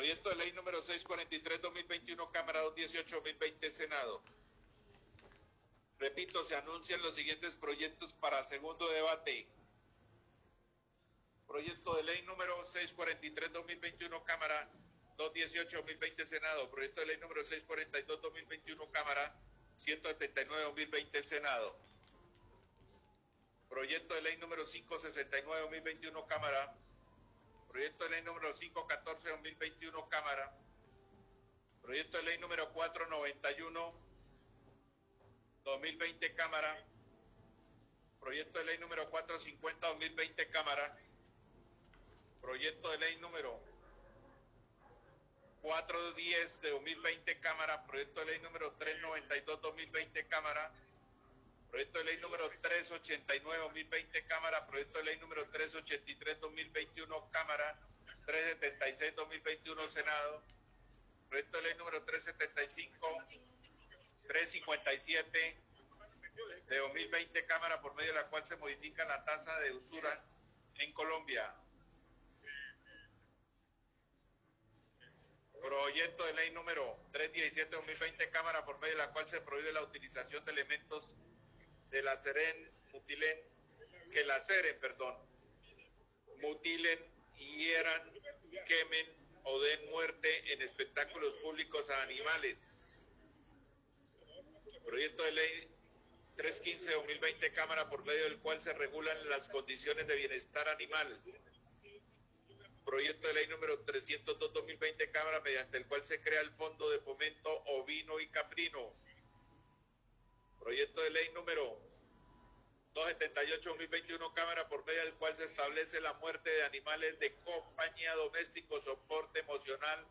Proyecto de ley número 643-2021, Cámara 218-2020, Senado. Repito, se anuncian los siguientes proyectos para segundo debate. Proyecto de ley número 643-2021, Cámara 218-2020, Senado. Proyecto de ley número 642-2021, Cámara 179-2020, Senado. Proyecto de ley número 569-2021, Cámara. Proyecto de ley número 514-2021, Cámara. Proyecto de ley número 491-2020, Cámara. Proyecto de ley número 450-2020, Cámara. Proyecto de ley número 410 de 2020, Cámara. Proyecto de ley número 392-2020, Cámara Proyecto de ley número 389-2020, Cámara. Proyecto de ley número 383-2021, Cámara. 376-2021, Senado. Proyecto de ley número 375, 357 de 2020, Cámara, por medio de la cual se modifica la tasa de usura en Colombia. Proyecto de ley número 317-2020, Cámara, por medio de la cual se prohíbe la utilización de elementos de la Seren mutilen, que la Seren, perdón, mutilen, hieran, quemen o den muerte en espectáculos públicos a animales. Proyecto de ley 315-2020 Cámara por medio del cual se regulan las condiciones de bienestar animal. Proyecto de ley número 302-2020 Cámara mediante el cual se crea el Fondo de Fomento Ovino Proyecto de ley número 278-2021 Cámara por medio del cual se establece la muerte de animales de compañía doméstico, soporte emocional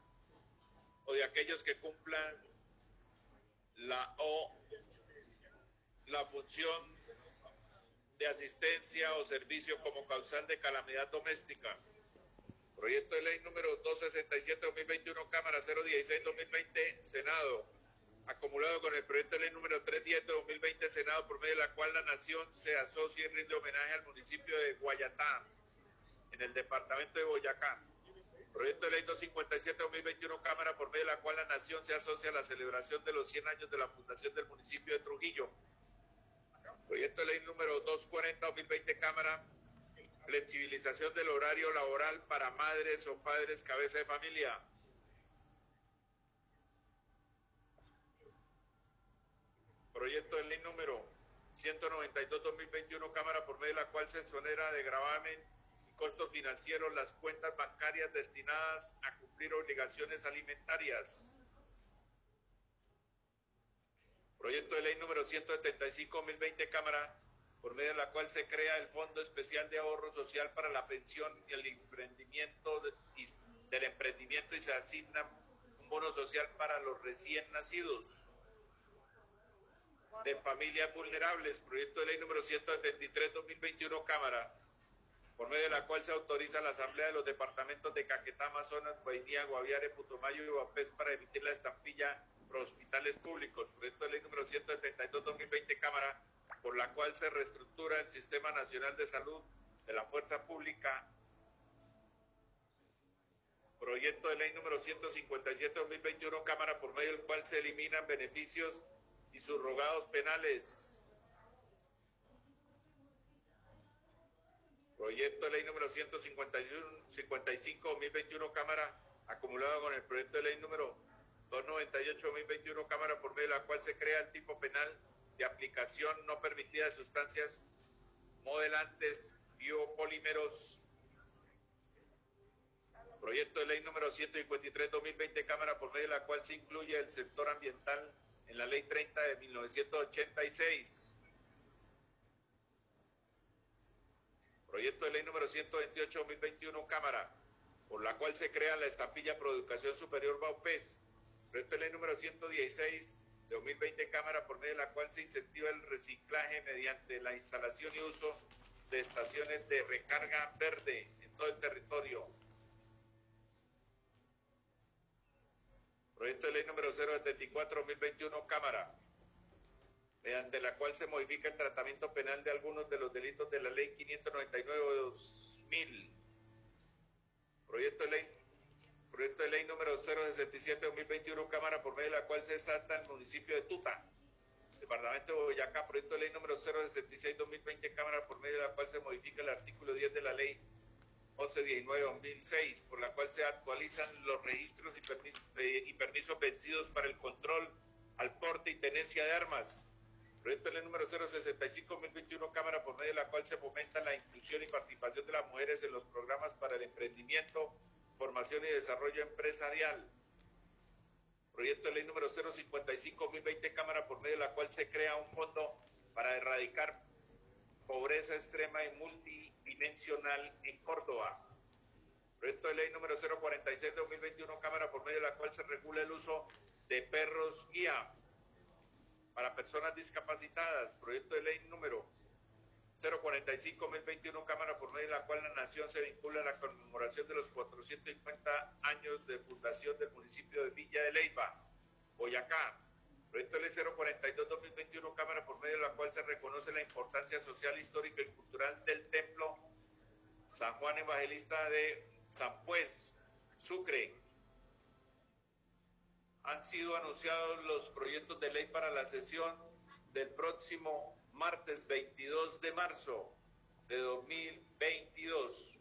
o de aquellos que cumplan la o la función de asistencia o servicio como causal de calamidad doméstica. Proyecto de ley número 267-2021 Cámara 016-2020 Senado acumulado con el proyecto de ley número 310 de 2020 Senado, por medio de la cual la Nación se asocia y rinde homenaje al municipio de Guayatá, en el departamento de Boyacá. Proyecto de ley 257-2021 Cámara, por medio de la cual la Nación se asocia a la celebración de los 100 años de la fundación del municipio de Trujillo. Proyecto de ley número 240-2020 Cámara, flexibilización del horario laboral para madres o padres cabeza de familia. Proyecto de ley número 192-2021, Cámara, por medio de la cual se exonera de gravamen y costos financieros las cuentas bancarias destinadas a cumplir obligaciones alimentarias. Proyecto de ley número 175-2020, Cámara, por medio de la cual se crea el Fondo Especial de Ahorro Social para la Pensión y el Emprendimiento del Emprendimiento y se asigna un bono social para los recién nacidos de familias vulnerables, proyecto de ley número 173-2021, Cámara, por medio de la cual se autoriza a la Asamblea de los Departamentos de Caquetá, Amazonas, Guainía, Guaviare, Putumayo y Guapés para emitir la estampilla para hospitales públicos, proyecto de ley número 172-2020, Cámara, por la cual se reestructura el Sistema Nacional de Salud de la Fuerza Pública. Proyecto de ley número 157-2021, Cámara, por medio del cual se eliminan beneficios y subrogados penales. Proyecto de ley número 155-2021 Cámara, acumulado con el proyecto de ley número 298-2021 Cámara, por medio de la cual se crea el tipo penal de aplicación no permitida de sustancias modelantes biopolímeros. Proyecto de ley número 153-2020 Cámara, por medio de la cual se incluye el sector ambiental en la Ley 30 de 1986. Proyecto de ley número 128-2021, Cámara, por la cual se crea la estampilla Pro Educación Superior Baupés. Proyecto de ley número 116 de 2020, Cámara, por medio de la cual se incentiva el reciclaje mediante la instalación y uso de estaciones de recarga verde en todo el territorio. Proyecto de ley número 074-2021, Cámara, mediante la cual se modifica el tratamiento penal de algunos de los delitos de la ley 599-2000. Proyecto de ley, proyecto de ley número 067-2021, Cámara por medio de la cual se salta el municipio de Tuta, Departamento de Boyacá, proyecto de ley número 066-2020, Cámara por medio de la cual se modifica el artículo 10 de la ley 1119-2006, por la cual se actualizan los registros y, permisos, vencidos para el control al porte y tenencia de armas. Proyecto de ley número 065-2021, Cámara por medio de la cual se fomenta la inclusión y participación de las mujeres en los programas para el emprendimiento, formación y desarrollo empresarial. Proyecto de ley número 055-2020, Cámara por medio de la cual se crea un fondo para erradicar pobreza extrema y multidimensional en Córdoba. Proyecto de ley número 046-2021, Cámara por medio de la cual se regula el uso de perros guía para personas discapacitadas. Proyecto de ley número 045-2021, Cámara por medio de la cual la Nación se vincula a la conmemoración de los 450 años de fundación del municipio de Villa de Leyva, Boyacá. Proyecto de ley 042-2021, Cámara por medio de la cual se reconoce la importancia social, histórica y cultural del templo San Juan Evangelista de San Pues, Sucre. Han sido anunciados los proyectos de ley para la sesión del próximo martes 22 de marzo de 2022.